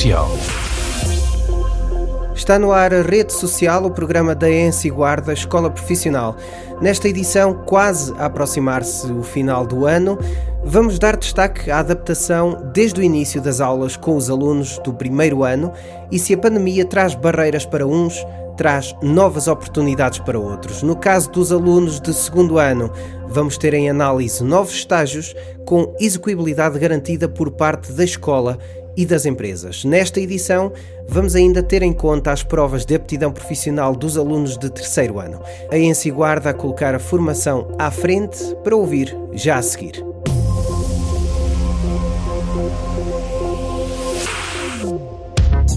Social. Está no ar a Rede Social, o programa da ENSI Guarda Escola Profissional. Nesta edição, quase a aproximar-se o final do ano, vamos dar destaque à adaptação desde o início das aulas com os alunos do primeiro ano e se a pandemia traz barreiras para uns, traz novas oportunidades para outros. No caso dos alunos de segundo ano, vamos ter em análise novos estágios com execuibilidade garantida por parte da escola e das empresas. Nesta edição, vamos ainda ter em conta as provas de aptidão profissional dos alunos de terceiro ano. A ENSI guarda a colocar a formação à frente para ouvir já a seguir.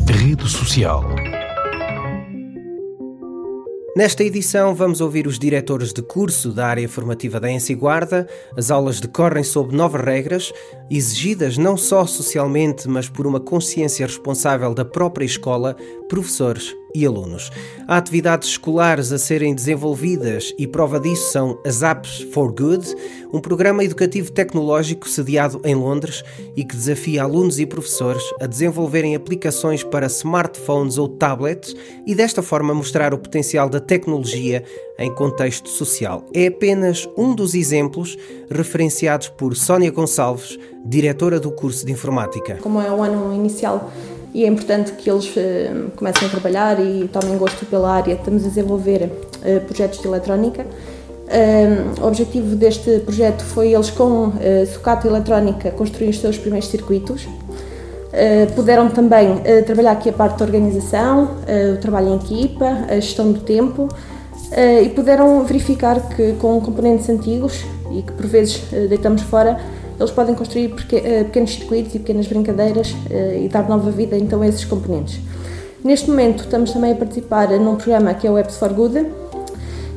Rede Social Nesta edição vamos ouvir os diretores de curso da área formativa da Ensi Guarda. As aulas decorrem sob novas regras, exigidas não só socialmente, mas por uma consciência responsável da própria escola, professores e alunos. Há atividades escolares a serem desenvolvidas e prova disso são as Apps for Good, um programa educativo tecnológico sediado em Londres e que desafia alunos e professores a desenvolverem aplicações para smartphones ou tablets e desta forma mostrar o potencial da tecnologia em contexto social. É apenas um dos exemplos referenciados por Sónia Gonçalves, diretora do curso de informática. Como é o ano inicial e é importante que eles uh, comecem a trabalhar e tomem gosto pela área. Estamos a desenvolver uh, projetos de eletrónica. Uh, o objetivo deste projeto foi eles, com uh, sucata eletrónica, construir os seus primeiros circuitos. puderam também trabalhar aqui a parte da organização, o trabalho em equipa, a gestão do tempo e puderam verificar que com componentes antigos e que por vezes deitamos fora, eles podem construir eh, pequenos circuitos e pequenas brincadeiras eh, e dar nova vida então a esses componentes. Neste momento estamos também a participar num programa que é o Apps for Good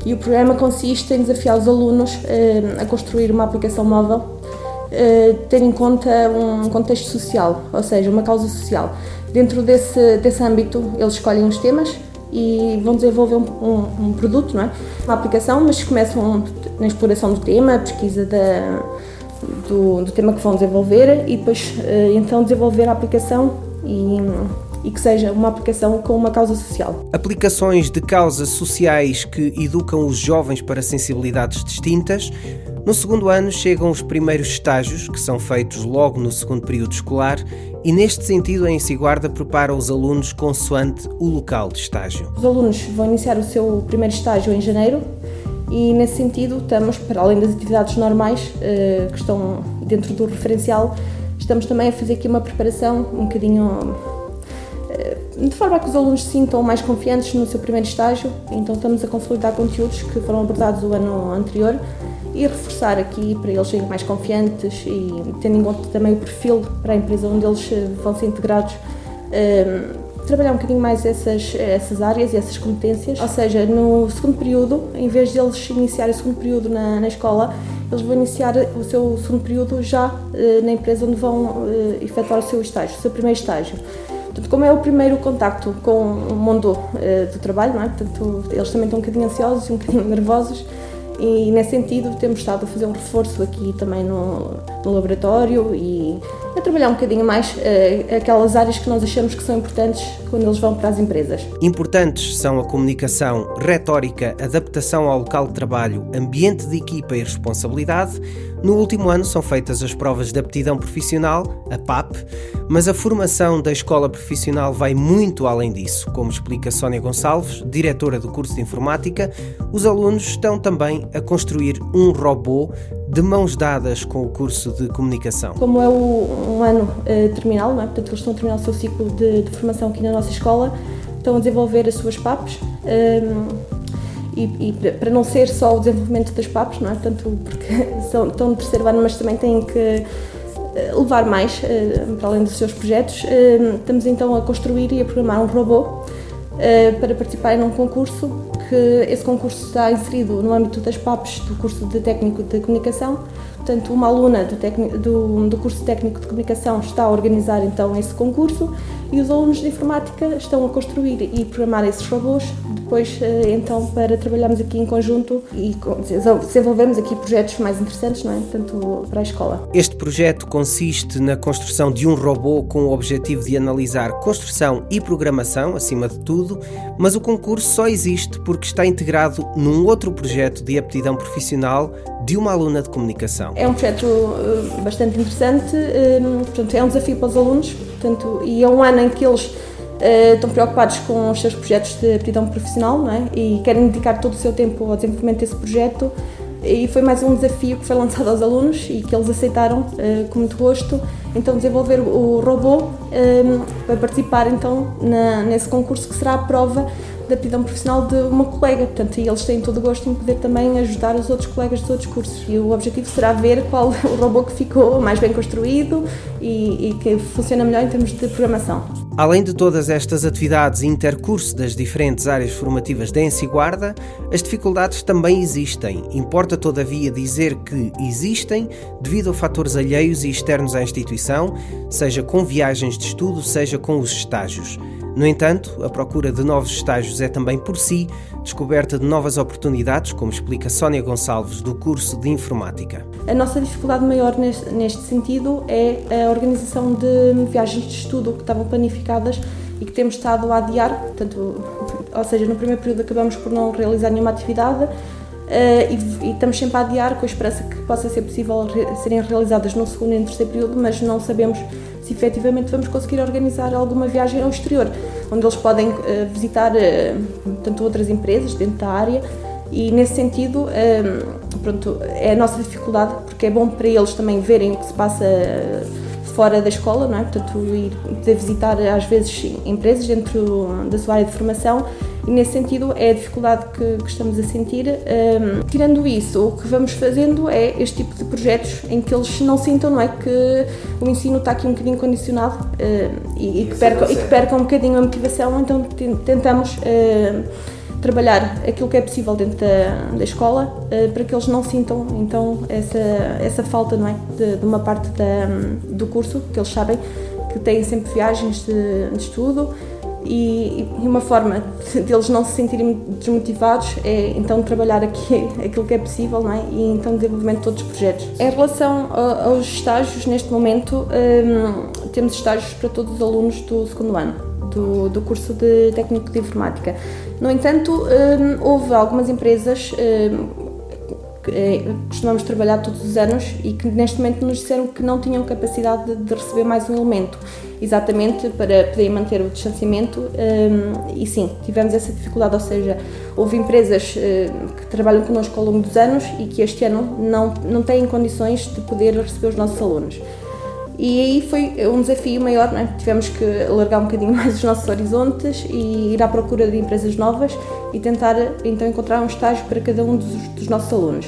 e o programa consiste em desafiar os alunos eh, a construir uma aplicação móvel ter em conta um contexto social, ou seja, uma causa social. Dentro desse, desse âmbito, eles escolhem os temas e vão desenvolver um, um, um produto, não é? uma aplicação, mas começam na exploração do tema, pesquisa da, do, do tema que vão desenvolver e depois eh, então desenvolver a aplicação e, e que seja uma aplicação com uma causa social. Aplicações de causas sociais que educam os jovens para sensibilidades distintas. No segundo ano chegam os primeiros estágios, que são feitos logo no segundo período escolar, e neste sentido a Ensiguarda prepara os alunos consoante o local de estágio. Os alunos vão iniciar o seu primeiro estágio em janeiro e nesse sentido estamos, para além das atividades normais uh, que estão dentro do referencial, estamos também a fazer aqui uma preparação um bocadinho uh, de forma a que os alunos se sintam mais confiantes no seu primeiro estágio, então estamos a consolidar conteúdos que foram abordados o ano anterior e reforçar aqui para eles serem mais confiantes e tendo em conta também o perfil para a empresa onde eles eh, vão ser integrados trabalhar um bocadinho mais essas, essas áreas e essas competências. Ou seja, no segundo período, em vez de eles iniciarem o segundo período na, na escola, eles vão iniciar o seu segundo período já uh, na empresa onde vão uh, efetuar o seu estágio, o seu primeiro estágio. Portanto, como é o primeiro contacto com o mundo uh, do trabalho, não é? Portanto, eles também estão um bocadinho ansiosos e um bocadinho nervosos e nesse sentido temos estado a fazer um reforço aqui também no, no laboratório e a trabalhar um bocadinho mais uh, aquelas áreas que nós achamos que são importantes quando eles vão para as empresas. Importantes são a comunicação, retórica, adaptação ao local de trabalho, ambiente de equipa e responsabilidade. No último ano são feitas as provas de aptidão profissional, a PAP, mas a formação da escola profissional vai muito além disso. Como explica Sónia Gonçalves, diretora do curso de informática, os alunos estão também a construir um robô de mãos dadas com o curso de comunicação. Como é o, um ano uh, terminal, não é? portanto eles estão a terminar o seu ciclo de, de, formação aqui na nossa escola, estão a desenvolver as suas PAPs. Um, ehm, e, e, para não ser só o desenvolvimento das PAPs, não é? Tanto porque são, estão no terceiro ano, mas também têm que eh, levar mais eh, para além dos seus projetos. Eh, estamos então a construir e a programar um robô para participar num concurso que esse concurso está inserido no âmbito das PAPs do curso de Técnico de Comunicação. Portanto, uma aluna do, do, do curso técnico de comunicação está a organizar então esse concurso e os alunos de informática estão a construir e programar esses robôs depois eh, então para trabalharmos aqui em conjunto e desenvolvermos aqui projetos mais interessantes, não é? Tanto para a escola. Este projeto consiste na construção de um robô com o objetivo de analisar construção e programação, acima de tudo, mas o concurso só existe porque está integrado num outro projeto de aptidão profissional de uma aluna de comunicação. É um projeto eh, bastante interessante, eh, portanto, é um desafio para os alunos portanto, e é um ano em que eles uh, estão preocupados com os seus projetos de aptidão profissional não é? e querem dedicar todo o seu tempo ao desenvolvimento desse projeto. E foi mais um desafio que foi lançado aos alunos e que eles aceitaram uh, com muito gosto. Então, desenvolver o robô um, eh, para participar então na, nesse concurso que será a prova da aptidão profissional de uma colega. Portanto, eles têm todo o gosto em poder também ajudar os outros colegas dos outros cursos. E o objetivo será ver qual o robô que ficou mais bem construído e, e que funciona melhor em termos de programação. Além de todas estas atividades intercurso das diferentes áreas formativas da Guarda, as dificuldades também existem. Importa, todavia, dizer que existem devido a fatores alheios e externos à instituição, seja com viagens de estudo, seja com os estágios. No entanto, a procura de novos estágios é também por si descoberta de novas oportunidades, como explica Sónia Gonçalves, do curso de Informática. A nossa dificuldade maior neste, sentido é a organização de viagens de estudo que estavam planificadas e que temos estado a adiar, portanto, ou seja, no primeiro período acabamos por não realizar nenhuma atividade Uh, e, estamos sempre a adiar com a esperança que possa ser possível re serem realizadas no segundo e no terceiro período, mas não sabemos se efetivamente vamos conseguir organizar alguma viagem ao exterior, onde eles podem uh, visitar uh, tanto outras empresas dentro da área e nesse sentido pronto, é a nossa dificuldade porque é bom para eles também verem o que se passa fora da escola, não é? Portanto, ir visitar às vezes empresas dentro da sua área de formação e nesse sentido é a dificuldade que, que estamos a sentir. Um, tirando isso, o que vamos fazendo é este tipo de projetos em que eles não sintam não é, que o ensino está aqui um bocadinho condicionado uh, e, e, que percam, e que percam um bocadinho a motivação, então tentamos trabalhar aquilo que é possível dentro da, da escola uh, para que eles não sintam então essa, essa falta não é, de, de uma parte da, do curso, que eles sabem que têm sempre viagens de, de estudo e, uma forma deles de não se sentirem desmotivados é então trabalhar aqui aquilo que é possível não é? e então desenvolvimento de todos os projetos. Em relação aos estágios, neste momento um, temos estágios para todos os alunos do segundo ano do, do curso de técnico de informática. No entanto, um, houve algumas empresas um, é, costumamos trabalhar todos os anos e que neste momento nos disseram que não tinham capacidade de, de receber mais um elemento, exatamente para poder manter o distanciamento. Um, e sim, tivemos essa dificuldade, ou seja, houve empresas uh, que trabalham connosco ao longo dos anos e que este ano não, não têm condições de poder receber os nossos alunos. E aí foi um desafio maior, é? tivemos que alargar um bocadinho mais os nossos horizontes e ir à procura de empresas novas e tentar então encontrar um estágio para cada um dos, dos nossos alunos.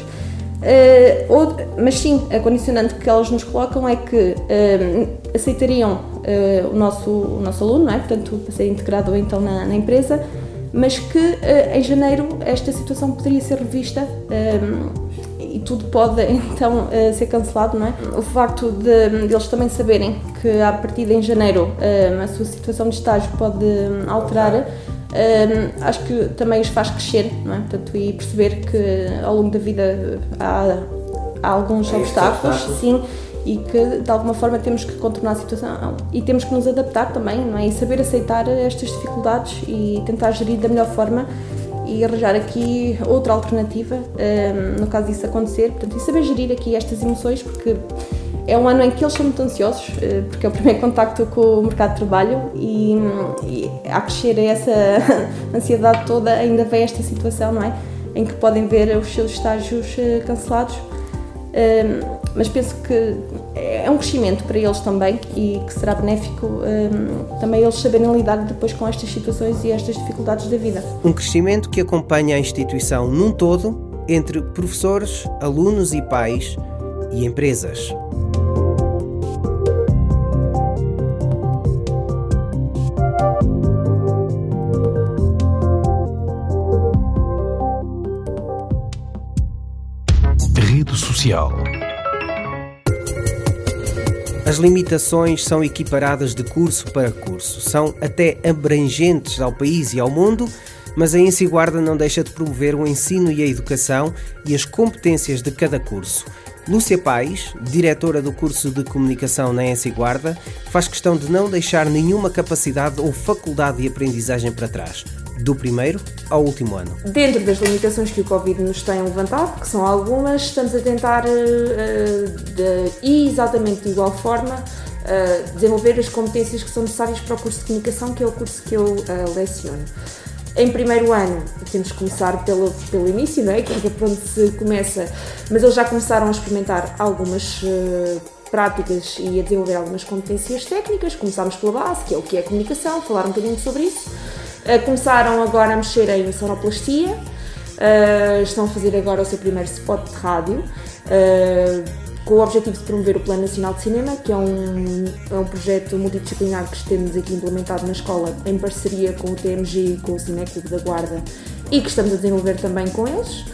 Uh, ou, mas sim, a condicionante que elas nos colocam é que uh, aceitariam uh, o, nosso, o nosso aluno, não é? portanto, para ser integrado então na, na empresa, mas que em janeiro esta situação poderia ser revista e tudo pode então ser cancelado, não é? O facto de, de, eles também saberem que a partir de em janeiro a sua situação de estágio pode alterar, uh, acho que também os faz crescer, não é? Portanto, e perceber que ao longo da vida há, há alguns obstáculos, sim, e que de alguma forma temos que contornar a situação e temos que nos adaptar também, não é? E saber aceitar estas dificuldades e tentar gerir da melhor forma e arranjar aqui outra alternativa um, no caso disso acontecer. Portanto, e saber gerir aqui estas emoções, porque é um ano em que eles são muito ansiosos, uh, porque é o primeiro contacto com o mercado de trabalho e, e a crescer essa ansiedade toda, ainda vem esta situação, não é? Em que podem ver os seus estágios uh, cancelados. Um, mas penso que é um crescimento para eles também e que será benéfico um, também eles saberem lidar depois com estas situações e estas dificuldades da vida. Um crescimento que acompanha a instituição num todo, entre professores, alunos e pais e empresas. As limitações são equiparadas de curso para curso, são até abrangentes ao país e ao mundo, mas a Ensiguarda não deixa de promover o ensino e a educação e as competências de cada curso. Lúcia Pais, diretora do curso de comunicação na Ensiguarda, faz questão de não deixar nenhuma capacidade ou faculdade de aprendizagem para trás do primeiro ao último ano. Dentro das limitações que o Covid nos tem levantado, que são algumas, estamos a tentar, uh, de, exatamente de igual forma, uh, desenvolver as competências que são necessárias para o curso de comunicação, que é o curso que eu uh, leciono. Em primeiro ano, temos que começar pelo, pelo início, não é? Que é para onde se começa, mas eles já começaram a experimentar algumas práticas e a desenvolver algumas competências técnicas. Começámos pela base, que é o que é comunicação, falar um bocadinho sobre isso. Uh, começaram agora a mexer em sonoplastia, uh, estão a fazer agora o seu primeiro spot de rádio, uh, com o objetivo de promover o Plano Nacional de Cinema, que é um, é um projeto multidisciplinar que temos aqui implementado na escola em parceria com o TMG e com o Cineclube da Guarda e que estamos a desenvolver também com eles.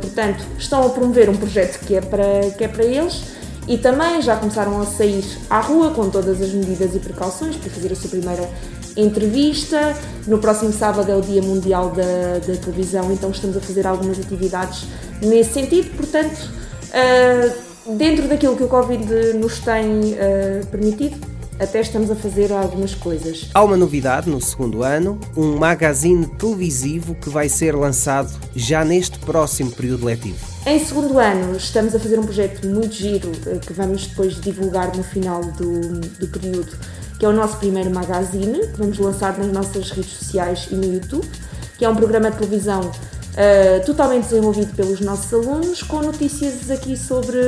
portanto, estão a promover um projeto que é para, que é para eles e também já começaram a sair à rua com todas as medidas e precauções para fazer a sua primeira entrevista. No próximo sábado é o Dia Mundial da, da Televisão, então estamos a fazer algumas atividades nesse sentido. Portanto, uh, dentro daquilo que o Covid nos tem uh, permitido, até estamos a fazer algumas coisas. Há uma novidade no segundo ano, um magazine televisivo que vai ser lançado já neste próximo período letivo. Em segundo ano, estamos a fazer um projeto muito giro eh, que vamos depois divulgar no final do, do período, que é o nosso primeiro magazine, que vamos lançar nas nossas redes sociais e no YouTube, que é um programa de televisão uh, totalmente desenvolvido pelos nossos alunos, com notícias aqui sobre,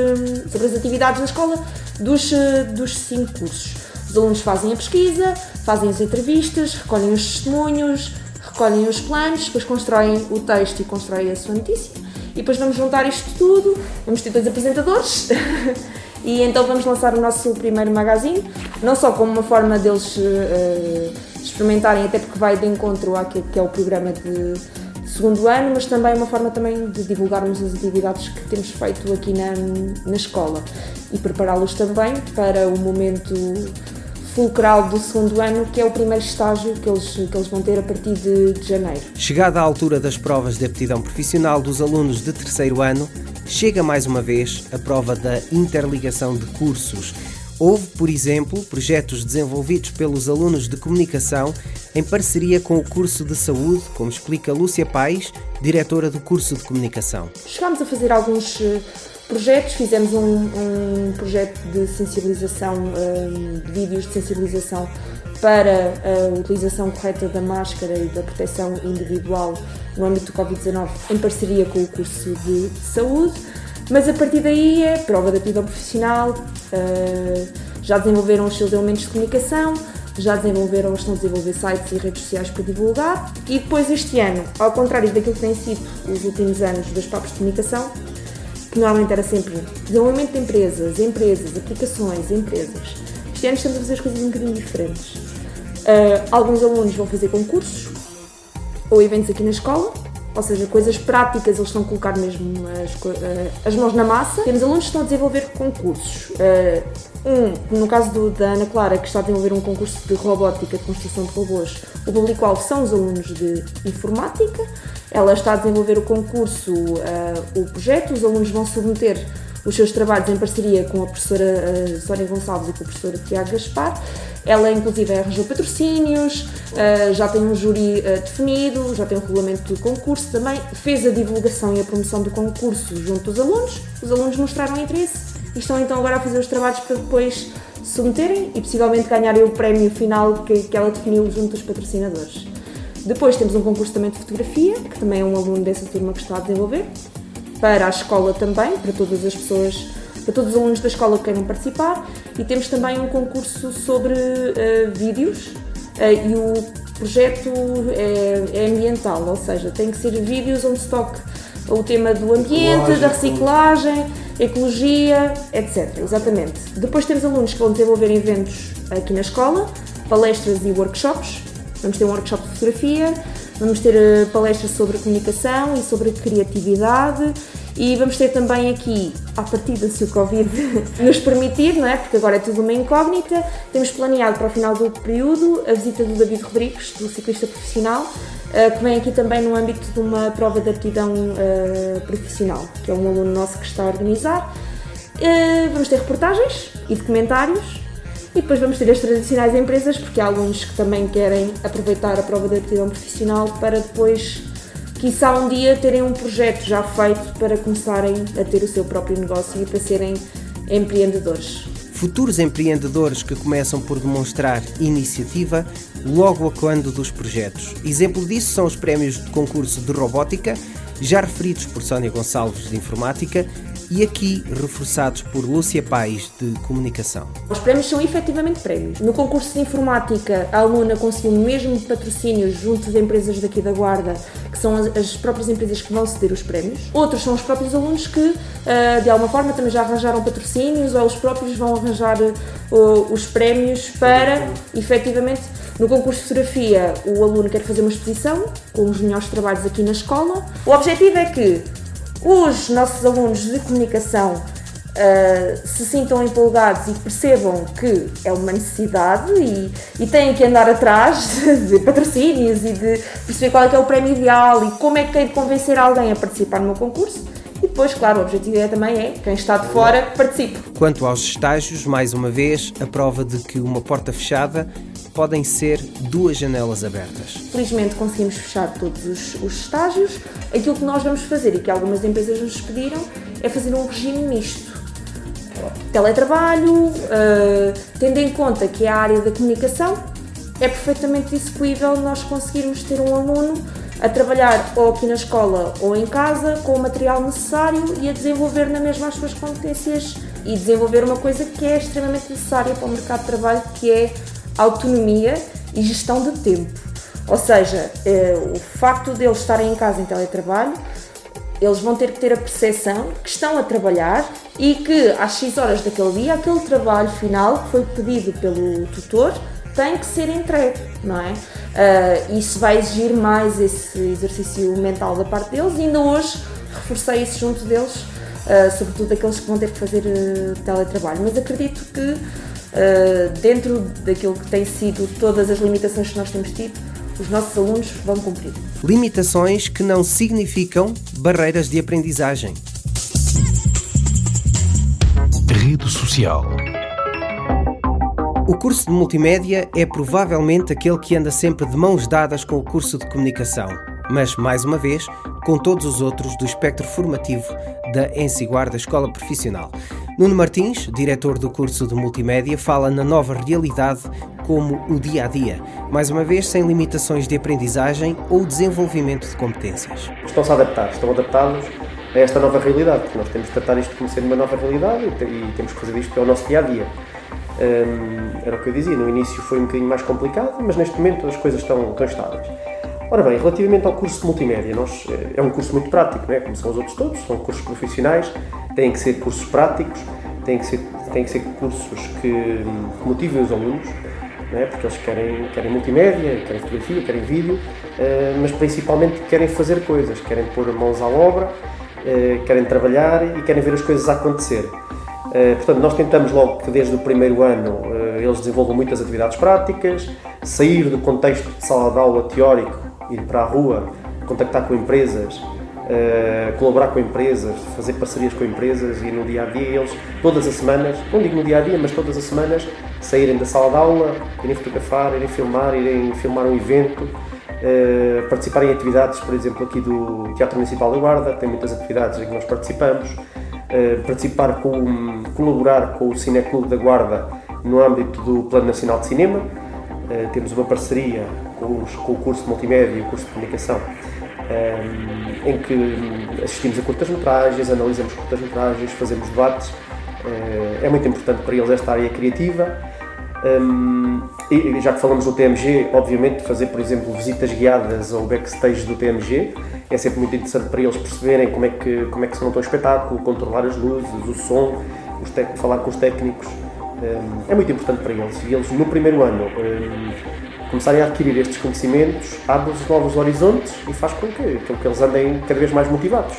sobre as atividades da escola dos, uh, dos cinco cursos. Os alunos fazem a pesquisa, fazem as entrevistas, recolhem os testemunhos, recolhem os planos, depois constroem o texto e constroem a sua notícia. E depois vamos juntar isto tudo, vamos ter dois apresentadores. E então vamos lançar o nosso primeiro magazine, não só como uma forma deles uh, experimentarem, até porque vai de encontro àquilo que é o programa de segundo ano, mas também uma forma também de divulgarmos as atividades que temos feito aqui na, na escola. E prepará-los também para o momento fulcral do segundo ano, que é o primeiro estágio que eles, que eles vão ter a partir de, de janeiro. Chegada à altura das provas de aptidão profissional dos alunos de terceiro ano, chega mais uma vez a prova da interligação de cursos. Houve, por exemplo, projetos desenvolvidos pelos alunos de comunicação em parceria com o curso de saúde, como explica Lúcia Pais, diretora do curso de comunicação. Chegámos a fazer alguns eh, projetos, fizemos um, um projeto de sensibilização, um, de vídeos de sensibilização para a utilização correta da máscara e da proteção individual no âmbito do Covid-19 em parceria com o curso de saúde, mas a partir daí é prova de aptidão profissional, uh, já desenvolveram os seus elementos de comunicação, já desenvolveram, estão a desenvolver sites e redes sociais para divulgar. E depois este ano, ao contrário daquilo que têm sido os últimos anos das próprias de comunicação, que normalmente era sempre desenvolvimento de empresas, empresas, aplicações, empresas. Este ano estamos a fazer as coisas um bocadinho diferentes. Uh, alguns alunos vão fazer concursos ou eventos aqui na escola, ou seja, coisas práticas, eles estão a colocar mesmo as, uh, as mãos na massa. Temos alunos que estão a desenvolver concursos. Uh, um, no caso do, da Ana Clara, que está a desenvolver um concurso de robótica, de construção de robôs, o público-alvo são os alunos de informática. Ela está a desenvolver o concurso, uh, o projeto, os alunos vão submeter os seus trabalhos em parceria com a professora uh, Sónia Gonçalves e com o professor Tiago Gaspar. Ela, inclusive, arranjou patrocínios, uh, já tem um júri uh, definido, já tem um regulamento do concurso também, fez a divulgação e a promoção do concurso junto dos alunos. Os alunos mostraram interesse e estão então agora a fazer os trabalhos para depois submeterem e possivelmente ganharem o prémio final que, que ela definiu junto dos patrocinadores. Depois temos um concurso também de fotografia, que também é um aluno dessa turma que está a desenvolver, para a escola também, para todas as pessoas, para todos os alunos da escola que queiram participar. E temos também um concurso sobre uh, vídeos uh, e o projeto é, é, ambiental, ou seja, tem que ser vídeos onde se toque o tema do ambiente, da reciclagem ecologia, etc. Exatamente. Depois temos alunos que vão desenvolver eventos aqui na escola, palestras e workshops. Vamos ter um workshop de fotografia, Vamos ter palestras sobre comunicação e sobre criatividade e vamos ter também aqui, à partida, se o Covid nos permitir, não é? porque agora é tudo uma incógnita, temos planeado para o final do período a visita do David Rodrigues, do ciclista profissional, eh, que vem aqui também no âmbito de uma prova de aptidão uh, profissional, que é um aluno nosso que está a organizar. Vamos ter reportagens e documentários e depois vamos ter as tradicionais empresas, porque há alunos que também querem aproveitar a prova de aptidão profissional para depois quiçá um dia terem um projeto já feito para começarem a ter o seu próprio negócio e para serem empreendedores. Futuros empreendedores que começam por demonstrar iniciativa logo a quando dos projetos. Exemplo disso são os prémios de concurso de robótica, já referidos por Sónia Gonçalves de Informática e aqui reforçados por Lúcia Pais, de Comunicação. Os prémios são efetivamente prémios. No concurso de informática, a aluna conseguiu o mesmo patrocínio junto de empresas daqui da Guarda, que são as próprias empresas que vão ceder os prémios. Outros são os próprios alunos que, ah, de alguma forma, também já arranjaram patrocínios ou os próprios vão arranjar ah, os prémios para, efetivamente, no concurso de fotografia, o aluno quer fazer uma exposição com os melhores trabalhos aqui na escola. O objetivo é que os nossos alunos de comunicação uh, se sintam empolgados e percebam que é uma necessidade e, e têm que andar atrás de, patrocínios e de perceber qual é, é o prémio ideal e como é que é de convencer alguém a participar no meu concurso. E depois, claro, o objetivo é, também é quem está de fora participe. Quanto aos estágios, mais uma vez, a prova de que uma porta fechada podem ser duas janelas abertas. Felizmente conseguimos fechar todos os, os estágios. Aquilo que nós vamos fazer e que algumas empresas nos pediram é fazer um regime misto. Teletrabalho, uh, tendo em conta que é a área da comunicação, é perfeitamente execuível nós conseguirmos ter um aluno a trabalhar ou aqui na escola ou em casa com o material necessário e a desenvolver na mesma as suas competências e desenvolver uma coisa que é extremamente necessária para o mercado de trabalho, que é autonomia e gestão de tempo. Ou seja, eh, o facto de eles estarem em casa em teletrabalho, eles vão ter que ter a percepção que estão a trabalhar e que às 6 horas daquele dia, aquele trabalho final que foi pedido pelo tutor tem que ser entregue, não é? Uh, isso vai exigir mais esse exercício mental da parte deles e ainda hoje reforcei isso junto deles, uh, sobretudo aqueles que vão ter que fazer teletrabalho. Mas acredito que uh, dentro daquilo que tem sido todas as limitações que nós temos tido, os nossos alunos vão cumprir. Limitações que não significam barreiras de aprendizagem. Rede social. O curso de multimédia é provavelmente aquele que anda sempre de mãos dadas com o curso de comunicação, mas, mais uma vez, com todos os outros do espectro formativo da Ensiguarda Escola Profissional. Nuno Martins, diretor do curso de multimédia, fala na nova realidade como o dia a dia, mais uma vez sem limitações de aprendizagem ou desenvolvimento de competências. Estão-se a adaptar, estão adaptados a esta nova realidade, nós temos de tratar isto como sendo uma nova realidade e, temos que fazer isto ao nosso dia a dia. Hum, era o que eu dizia, no início foi um bocadinho mais complicado, mas neste momento as coisas estão, estão estáveis. Ora bem, relativamente ao curso de multimédia, nós, eh, é um curso muito prático, não é? como são os outros todos, são cursos profissionais, têm que ser cursos práticos, têm que ser, têm que ser cursos que motivem os alunos, é? porque eles querem, querem multimédia, querem fotografia, querem vídeo, eh, mas principalmente querem fazer coisas, querem pôr mãos à obra, eh, querem trabalhar e querem ver as coisas acontecer. Portanto, nós tentamos logo que desde o primeiro ano eles desenvolvam muitas atividades práticas, sair do contexto de sala de aula teórico ir para a rua, contactar com empresas, uh, colaborar com empresas, fazer parcerias com empresas e no dia a dia eles, todas as semanas, não digo no dia a dia, mas todas as semanas, saírem da sala de aula, irem fotografar, irem filmar, irem filmar um evento, uh, participarem em atividades, por exemplo, aqui do Teatro Municipal da Guarda, tem muitas atividades em que nós participamos, uh, participar com, colaborar com o Cineclube da Guarda no âmbito do Plano Nacional de Cinema. Uh, temos uma parceria com, os, com o curso multimédia e o curso de comunicação, ehm, em que assistimos a curtas-metragens, analisamos curtas-metragens, fazemos debates. Uh, é muito importante para eles esta área criativa. Ehm, e já que falamos do TMG, obviamente fazer, por exemplo, visitas guiadas ao backstage do TMG é sempre muito interessante para eles perceberem como é que, como é que se monta um espetáculo, controlar as luzes, o som, falar com os técnicos. Ehm, é muito importante para eles. E eles, no primeiro ano, começarem a adquirir estes conhecimentos abre-lhes novos horizontes e faz com que, com que eles andem cada vez mais motivados.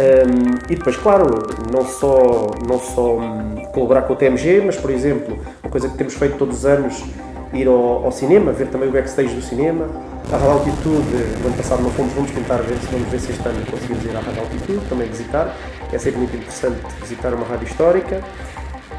Um, e depois, claro, não só, não só um, colaborar com o TMG, mas, por exemplo, uma coisa que temos feito todos os anos, ir ao, ao cinema, ver também o backstage do cinema. A Rádio Altitude, no ano passado não fomos, vamos tentar ver vamos ver se este ano conseguimos ir à Rádio Altitude, também visitar. É sempre muito interessante visitar uma rádio histórica.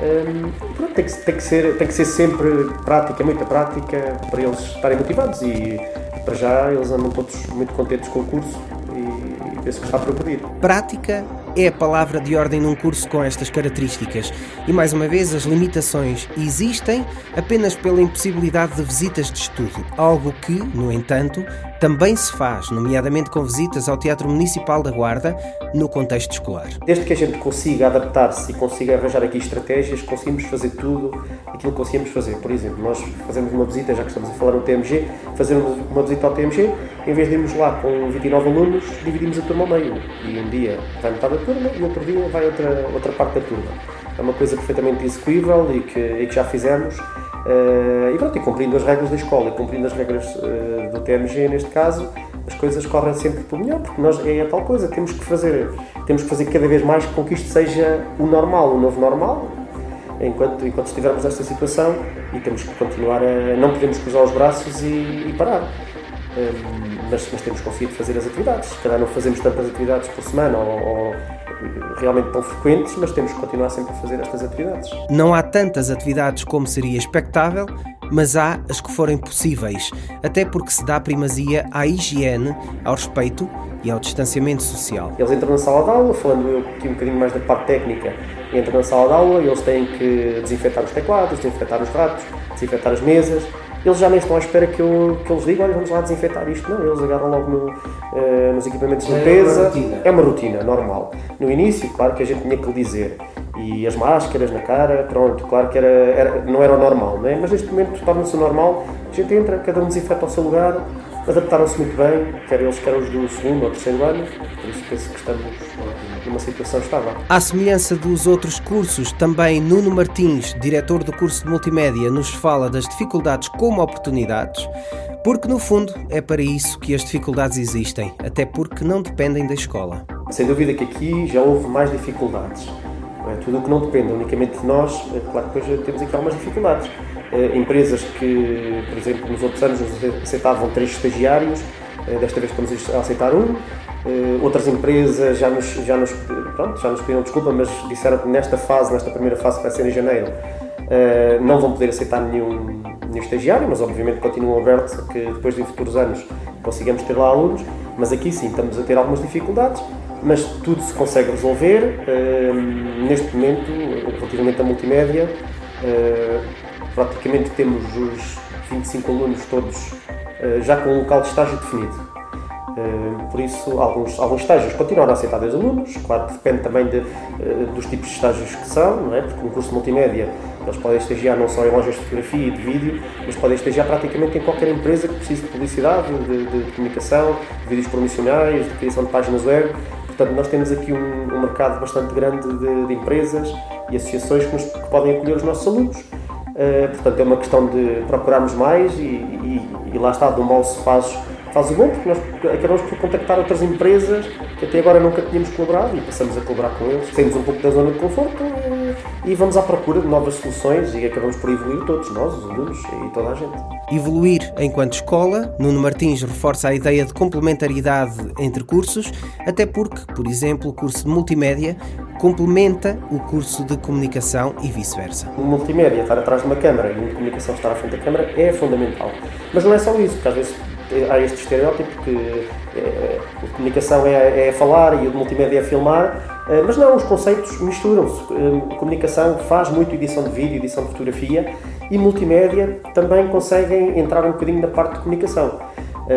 Um, pronto, tem, que, tem, que ser, tem que ser sempre prática, muita prática, para eles estarem motivados e para já eles andam todos muito contentes com o curso e, e penso que está a progredir. Prática é a palavra de ordem num curso com estas características. E mais uma vez, as limitações existem apenas pela impossibilidade de visitas de estudo, algo que, no entanto, também se faz, nomeadamente com visitas ao Teatro Municipal da Guarda, no contexto escolar. Desde que a gente consiga adaptar-se e consiga arranjar aqui estratégias, conseguimos fazer tudo aquilo que conseguimos fazer. Por exemplo, nós fazemos uma visita, já que estamos a falar no TMG, fazemos uma visita ao TMG, em vez de irmos lá com 29 alunos, dividimos a turma ao meio. E um dia vai metade da turma e outro dia vai outra, outra parte da turma. É uma coisa perfeitamente execuível e que, e que já fizemos. Uh, e pronto, e cumprindo as regras da escola e cumprindo as regras uh, do TMG neste caso, as coisas correm sempre por melhor, porque nós é a tal coisa, temos que fazer, temos que fazer cada vez mais com que isto seja o normal, o novo normal, enquanto, enquanto estivermos nesta situação e temos que continuar a. não podemos cruzar os braços e, e parar. Um, mas, mas, temos conseguido fazer as atividades. Se calhar não fazemos tantas atividades por semana ou, ou, realmente tão frequentes, mas temos que continuar sempre a fazer estas atividades. Não há tantas atividades como seria expectável, mas há as que forem possíveis, até porque se dá primazia à higiene, ao respeito e ao distanciamento social. Eles entram na sala de aula, falando eu aqui um bocadinho mais da parte técnica, entram na sala de aula e eles têm que desinfetar os teclados, desinfetar os ratos, desinfetar as mesas, eles já nem estão à espera que eu, que eu lhes diga, olha, vamos lá desinfetar isto. Não, eles agarram logo no, uh, nos equipamentos de limpeza. É, é uma rotina normal. No início, claro que a gente tinha que lhe dizer. E as máscaras na cara, pronto, claro que era, era não era o normal, né? mas neste momento torna-se normal. A gente entra, cada um desinfeta ao seu lugar, adaptaram-se muito bem, quer eles, quer os do segundo ou terceiro ano, por isso penso que estamos numa situação estável. À semelhança dos outros cursos, também Nuno Martins, diretor do curso de Multimédia, nos fala das dificuldades como oportunidades, porque no fundo é para isso que as dificuldades existem, até porque não dependem da escola. Sem dúvida que aqui já houve mais dificuldades. É? Tudo o que não depende unicamente de nós, é claro que depois temos aqui algumas dificuldades. É, empresas que, por exemplo, nos outros anos aceitavam três estagiários, é, desta vez estamos a aceitar um. Uh, outras empresas já nos, já, nos, pronto, já nos pediram desculpa, mas disseram que nesta fase, nesta primeira fase que vai ser em janeiro, uh, não vão poder aceitar nenhum, nenhum estagiário, mas obviamente continuam abertos a que depois de futuros anos consigamos ter lá alunos. Mas aqui sim, estamos a ter algumas dificuldades, mas tudo se consegue resolver. Uh, neste momento, relativamente à multimédia, praticamente temos os 25 alunos todos já com o local de estágio definido. Eh, por isso, alguns, alguns estágios continuaram a aceitar dois alunos, claro que depende também de, eh, dos tipos de estágios que são, não é? porque no curso de multimédia eles podem estagiar não só em lojas de fotografia e de vídeo, mas podem estagiar praticamente em qualquer empresa que precise de publicidade, de, de, comunicação, de vídeos promocionais, de criação de páginas web. Portanto, nós temos aqui um, um mercado bastante grande de, de, empresas e associações que, nos, que podem acolher os nossos alunos. Uh, portanto, é uma questão de procurarmos mais e, e, e lá está, do mal se faz faz o bom, porque nós acabamos por contactar outras empresas que até agora nunca tínhamos colaborado e passamos a colaborar com eles. Saímos um pouco da zona de conforto e vamos à procura de novas soluções e acabamos por evoluir todos, nós, os alunos e toda a gente. Evoluir enquanto escola, Nuno Martins reforça a ideia de complementariedade entre cursos, até porque, por exemplo, o curso de multimédia complementa o curso de comunicação e vice-versa. O multimédia, estar atrás de uma câmara e de comunicação estar à frente da câmara é fundamental. Mas não é só isso, porque às vezes há este estereótipo que é, a comunicação é, é, falar e o de multimédia é filmar, eh, mas não, os conceitos misturam-se. A comunicação faz muito edição de vídeo, edição de fotografia e multimédia também conseguem entrar um bocadinho na parte de comunicação.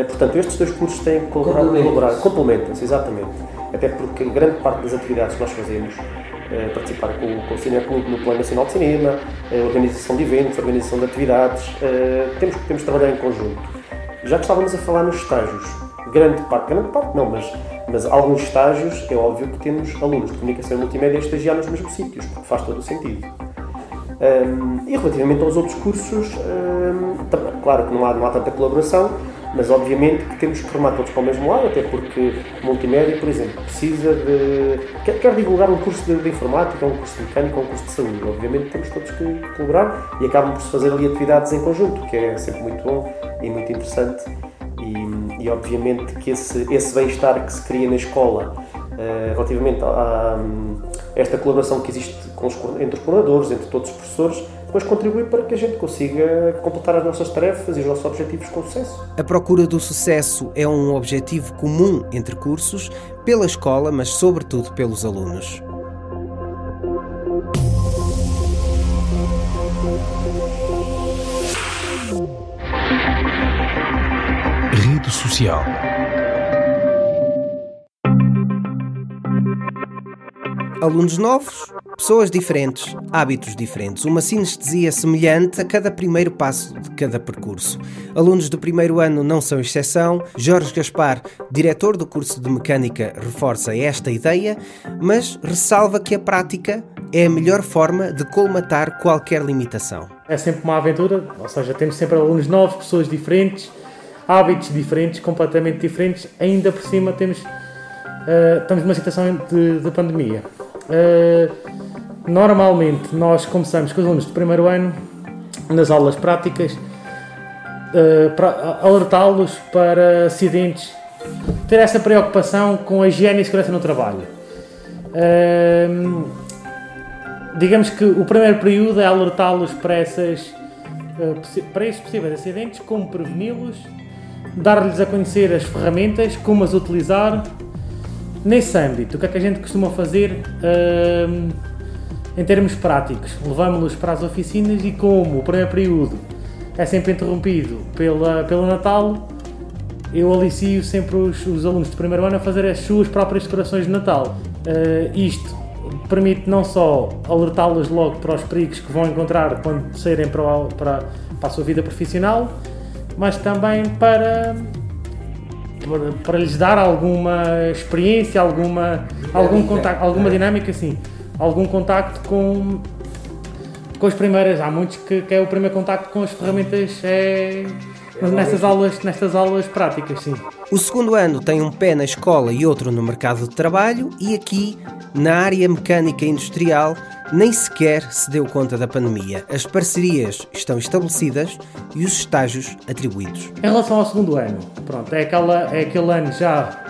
Portanto, estes dois cursos têm que colaborar, complementam-se, exatamente. Até porque grande parte das atividades que nós fazemos participar com, com o Cinema Clube no Plano Nacional de Cinema, organização de eventos, organização de atividades, temos, temos que trabalhar em conjunto. Já que estávamos a falar nos estágios, grande parte, grande parte não, mas, mas alguns estágios, é óbvio que temos alunos de comunicação e multimédia a estagiar nos mesmos sítios, porque faz todo o sentido. Um, e relativamente aos outros cursos, um, também, claro que não há, não há tanta colaboração, mas obviamente que temos que formar todos para o mesmo lado, até porque multimédia, por exemplo, precisa de. quer, quer divulgar um curso de, de, informática, um curso de mecânica, um curso de saúde. Obviamente temos todos que colaborar e acabam por se fazer ali atividades em conjunto, que é sempre muito bom interessante. E, e obviamente que esse, esse bem-estar que se cria na escola uh, relativamente a, a, esta colaboração que existe os, entre os coordenadores, entre todos os professores, depois contribui para que a gente consiga completar as nossas tarefas e os nossos objetivos com sucesso. A procura do sucesso é um objetivo comum entre cursos, pela escola, mas sobretudo pelos alunos. Social. Alunos novos, pessoas diferentes, hábitos diferentes, uma sinestesia semelhante a cada primeiro passo de cada percurso. Alunos do primeiro ano não são exceção. Jorge Gaspar, diretor do curso de mecânica, reforça esta ideia, mas ressalva que a prática é a melhor forma de colmatar qualquer limitação. É sempre uma aventura, ou seja, temos sempre alunos novos, pessoas diferentes, hábitos diferentes, completamente diferentes. Ainda por cima temos uh, estamos numa situação de, de pandemia. Uh, normalmente nós começamos com os alunos do primeiro ano, nas aulas práticas, uh, para alertá-los para acidentes, ter essa preocupação com a higiene e segurança no trabalho. Digamos que o primeiro período é alertá-los para, essas, para esses possíveis acidentes, como preveni-los, dar-lhes a conhecer as ferramentas, como as utilizar Nesse âmbito, o que é que a gente costuma fazer uh, em termos práticos? Levamos-los para as oficinas e como o primeiro período é sempre interrompido pela, pelo Natal, eu alicio sempre os, os alunos de primeiro ano a fazer as suas próprias decorações de Natal. Uh, isto permite não só alertá-los logo para os perigos que vão encontrar quando saírem para, para, para a sua vida profissional, mas também para para lhes dar alguma experiência, alguma, algum contacto, alguma dinâmica, assim, algum contacto com, com as primeiras. Há muitos que, que é o primeiro contacto com as ferramentas é, nestas, aulas, nestas aulas práticas, sim. O segundo ano tem um pé na escola e outro no mercado de trabalho, e aqui, na área mecânica industrial, nem sequer se deu conta da pandemia. As parcerias estão estabelecidas e os estágios atribuídos. Em relação ao segundo ano, pronto, é, aquela, é aquele ano já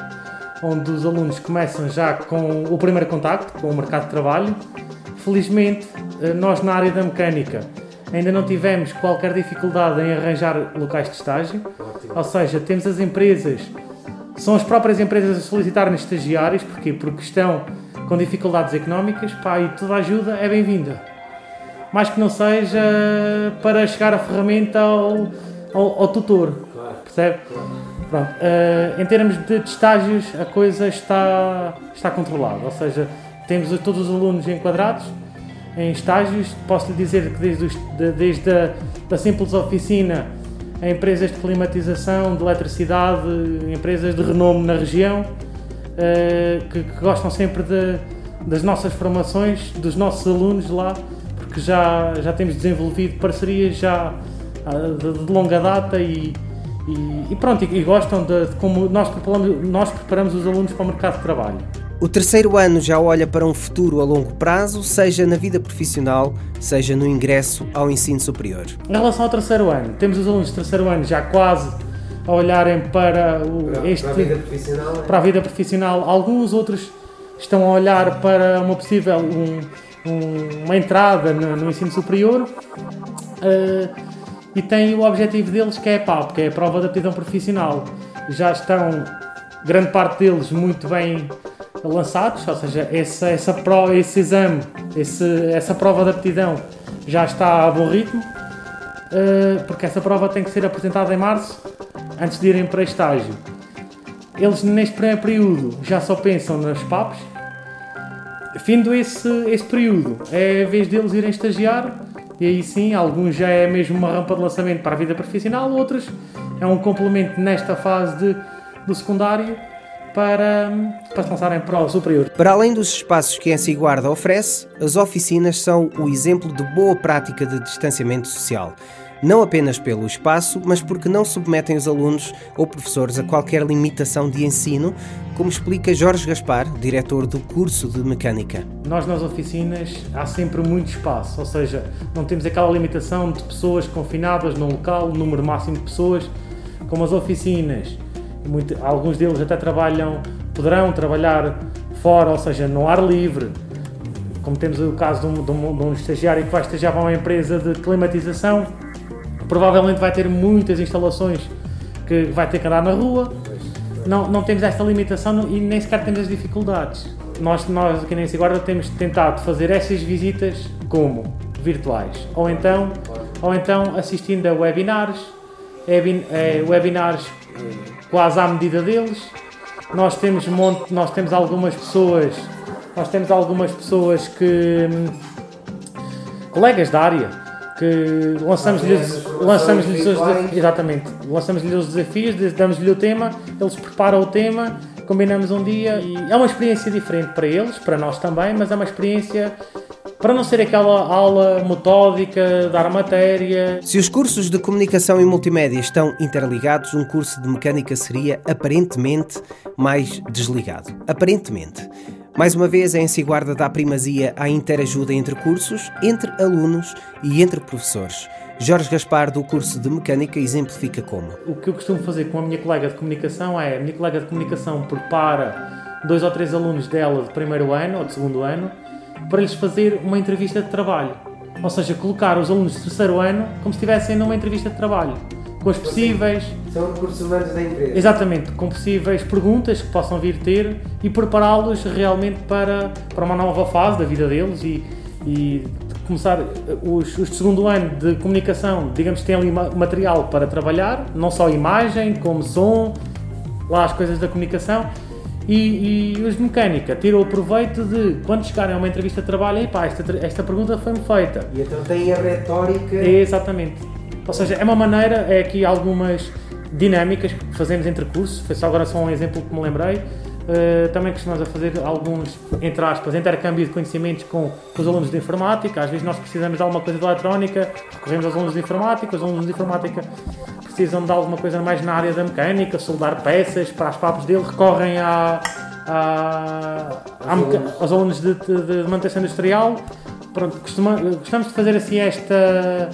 onde os alunos começam já com o primeiro contacto com o mercado de trabalho. Felizmente, eh, nós na área da mecânica ainda não tivemos qualquer dificuldade em arranjar locais de estágio, ou seja, temos as empresas, são as próprias empresas a solicitar-nos estagiários, porquê? Porque estão com dificuldades económicas, pá, e toda ajuda é bem-vinda. Mais que não seja para chegar a ferramenta ao, ao, ao tutor, percebe? Pronto, uh, em termos de, de, estágios, a coisa está, está controlada, ou seja, temos todos os alunos enquadrados em estágios. Posso lhe dizer que desde, os, de, desde a da simples oficina a empresas de climatização, de eletricidade, empresas de renome na região, eh, que, que, gostam sempre de, das nossas formações, dos nossos alunos lá, porque já, já temos desenvolvido parcerias já ah, de, de longa data e, e, e pronto, e, e gostam de, de, como nós preparamos, nós preparamos os alunos para o mercado de trabalho. O terceiro ano já olha para um futuro a longo prazo, seja na vida profissional, seja no ingresso ao ensino superior. Em relação ao terceiro ano, temos os alunos do terceiro ano já quase a olharem para, o, para, este, para a vida profissional. Para a vida profissional. Alguns outros estão a olhar para uma possível um, um, uma entrada no, no ensino superior uh, e têm o objetivo deles que é a PAP, que é a prova de aptidão profissional. Já estão, grande parte deles, muito bem lançados, ou seja, essa, essa pro, esse exame, esse, essa prova de aptidão já está a bom ritmo, uh, porque essa prova tem que ser apresentada em março antes de irem para estágio. Eles neste primeiro período já só pensam nas PAPs. Findo esse, esse período, é a vez deles irem estagiar e aí sim, alguns já é mesmo uma rampa de lançamento para a vida profissional, outros é um complemento nesta fase de, do secundário para, para se lançarem para o superior. Para além dos espaços que a Ensi Guarda oferece, as oficinas são o exemplo de boa prática de distanciamento social não apenas pelo espaço, mas porque não submetem os alunos ou professores a qualquer limitação de ensino, como explica Jorge Gaspar, diretor do curso de Mecânica. Nós nas oficinas há sempre muito espaço, ou seja, não temos aquela limitação de pessoas confinadas num local, número máximo de pessoas, como as oficinas. Muito, alguns deles até trabalham, poderão trabalhar fora, ou seja, no ar livre. Como temos o caso de um, de um, de um estagiário que vai estagiar para uma empresa de climatização, Provavelmente vai ter muitas instalações que vai ter que andar na rua. Não, não temos esta limitação e nem sequer temos as dificuldades. Nós, nós aqui na Guarda temos tentado fazer essas visitas como virtuais ou então, ou então assistindo a webinars, é, webinars quase à medida deles. Nós temos, monte, nós temos algumas pessoas, nós temos algumas pessoas que hum, colegas da área que lançamos-lhes lançamos os desafios, exatamente, lançamos-lhes os desafios, damos-lhe o tema, eles preparam o tema, combinamos um dia e é uma experiência diferente para eles, para nós também, mas é uma experiência para não ser aquela aula metódica, dar matéria. Se os cursos de comunicação e multimédia estão interligados, um curso de mecânica seria aparentemente mais desligado. Aparentemente. Mais uma vez, a Ensiguarda dá primazia à interajuda entre cursos, entre alunos e entre professores. Jorge Gaspar, do curso de Mecânica, exemplifica como. O que eu costumo fazer com a minha colega de comunicação é: a minha colega de comunicação prepara dois ou três alunos dela de primeiro ano ou de segundo ano para lhes fazer uma entrevista de trabalho. Ou seja, colocar os alunos de terceiro ano como se estivessem numa entrevista de trabalho com as possíveis. São recursos humanos da empresa. Exatamente, com possíveis perguntas que possam vir ter e prepará-los realmente para, para uma nova fase da vida deles e, e começar os, os de segundo ano de comunicação, digamos que têm ali material para trabalhar, não só imagem, como som, lá as coisas da comunicação. E, e os de mecânica tiram o proveito de quando chegarem a uma entrevista de trabalho, epá, esta, esta pergunta foi-me feita. E então tem a retórica. É, exatamente ou seja, é uma maneira, é aqui algumas dinâmicas que fazemos entre cursos, foi só agora só um exemplo que me lembrei. Uh, também costumamos a fazer alguns, entre aspas, intercâmbio de conhecimentos com, com, os alunos de informática. Às vezes nós precisamos de alguma coisa de eletrónica, recorremos aos alunos de informática, os alunos de informática precisam de alguma coisa mais na área da mecânica, soldar peças para as papos dele, recorrem à, à, à, aos alunos de, de, de manutenção industrial. Pronto, costuma, gostamos de fazer assim esta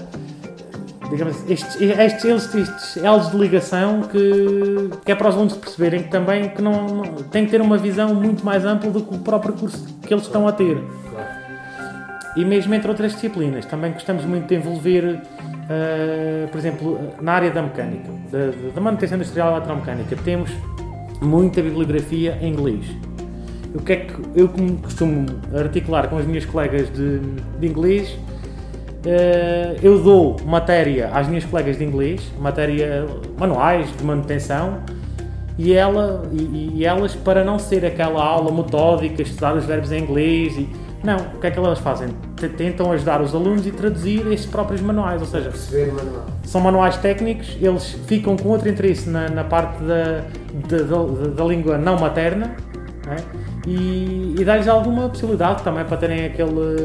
digamos, estes, estes, estes, estes elos de ligação que, que é para os alunos perceberem que também que não, não têm que ter uma visão muito mais ampla do que o próprio curso que eles estão a ter. E mesmo entre outras disciplinas, também gostamos muito de envolver, uh, por exemplo, na área da mecânica, da, da manutenção industrial eletromecânica, temos muita bibliografia em inglês. O que é que eu costumo articular com as minhas colegas de, de inglês eu dou matéria às minhas colegas de inglês, matéria manuais de manutenção, e, ela, e, e, elas, para não ser aquela aula metódica, estudar os verbos em inglês, e, não, o que é que elas fazem? Tentam ajudar os alunos e traduzir esses próprios manuais, ou seja, manual. são manuais técnicos, eles ficam com outro interesse na, na parte da, da, da, da língua não materna, é? E, e dar-lhes alguma possibilidade também para terem aquela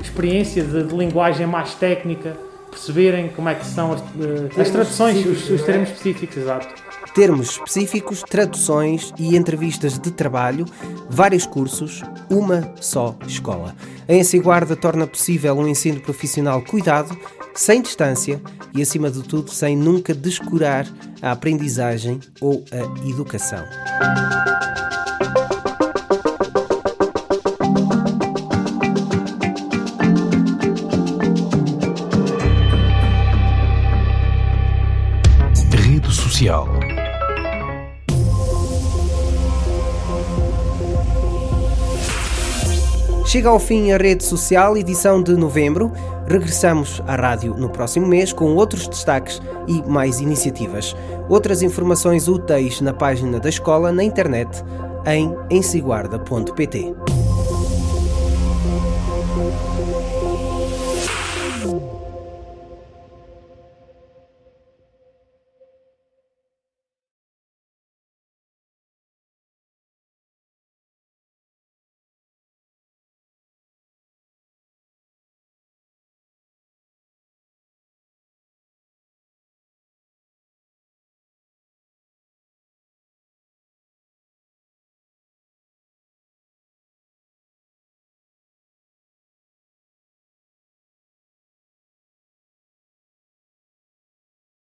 experiência de, de, linguagem mais técnica, perceberem como é que são as, eh, as traduções, os, os termos é? específicos, exato. Termos específicos, traduções e entrevistas de trabalho, vários cursos, uma só escola. A Ensiguarda torna possível um ensino profissional cuidado, sem distância e, acima de tudo, sem nunca descurar a aprendizagem ou a educação. Chega ao fim a rede social, edição de novembro. Regressamos à rádio no próximo mês com outros destaques e mais iniciativas. Outras informações úteis na página da escola na internet em ensiguarda.pt.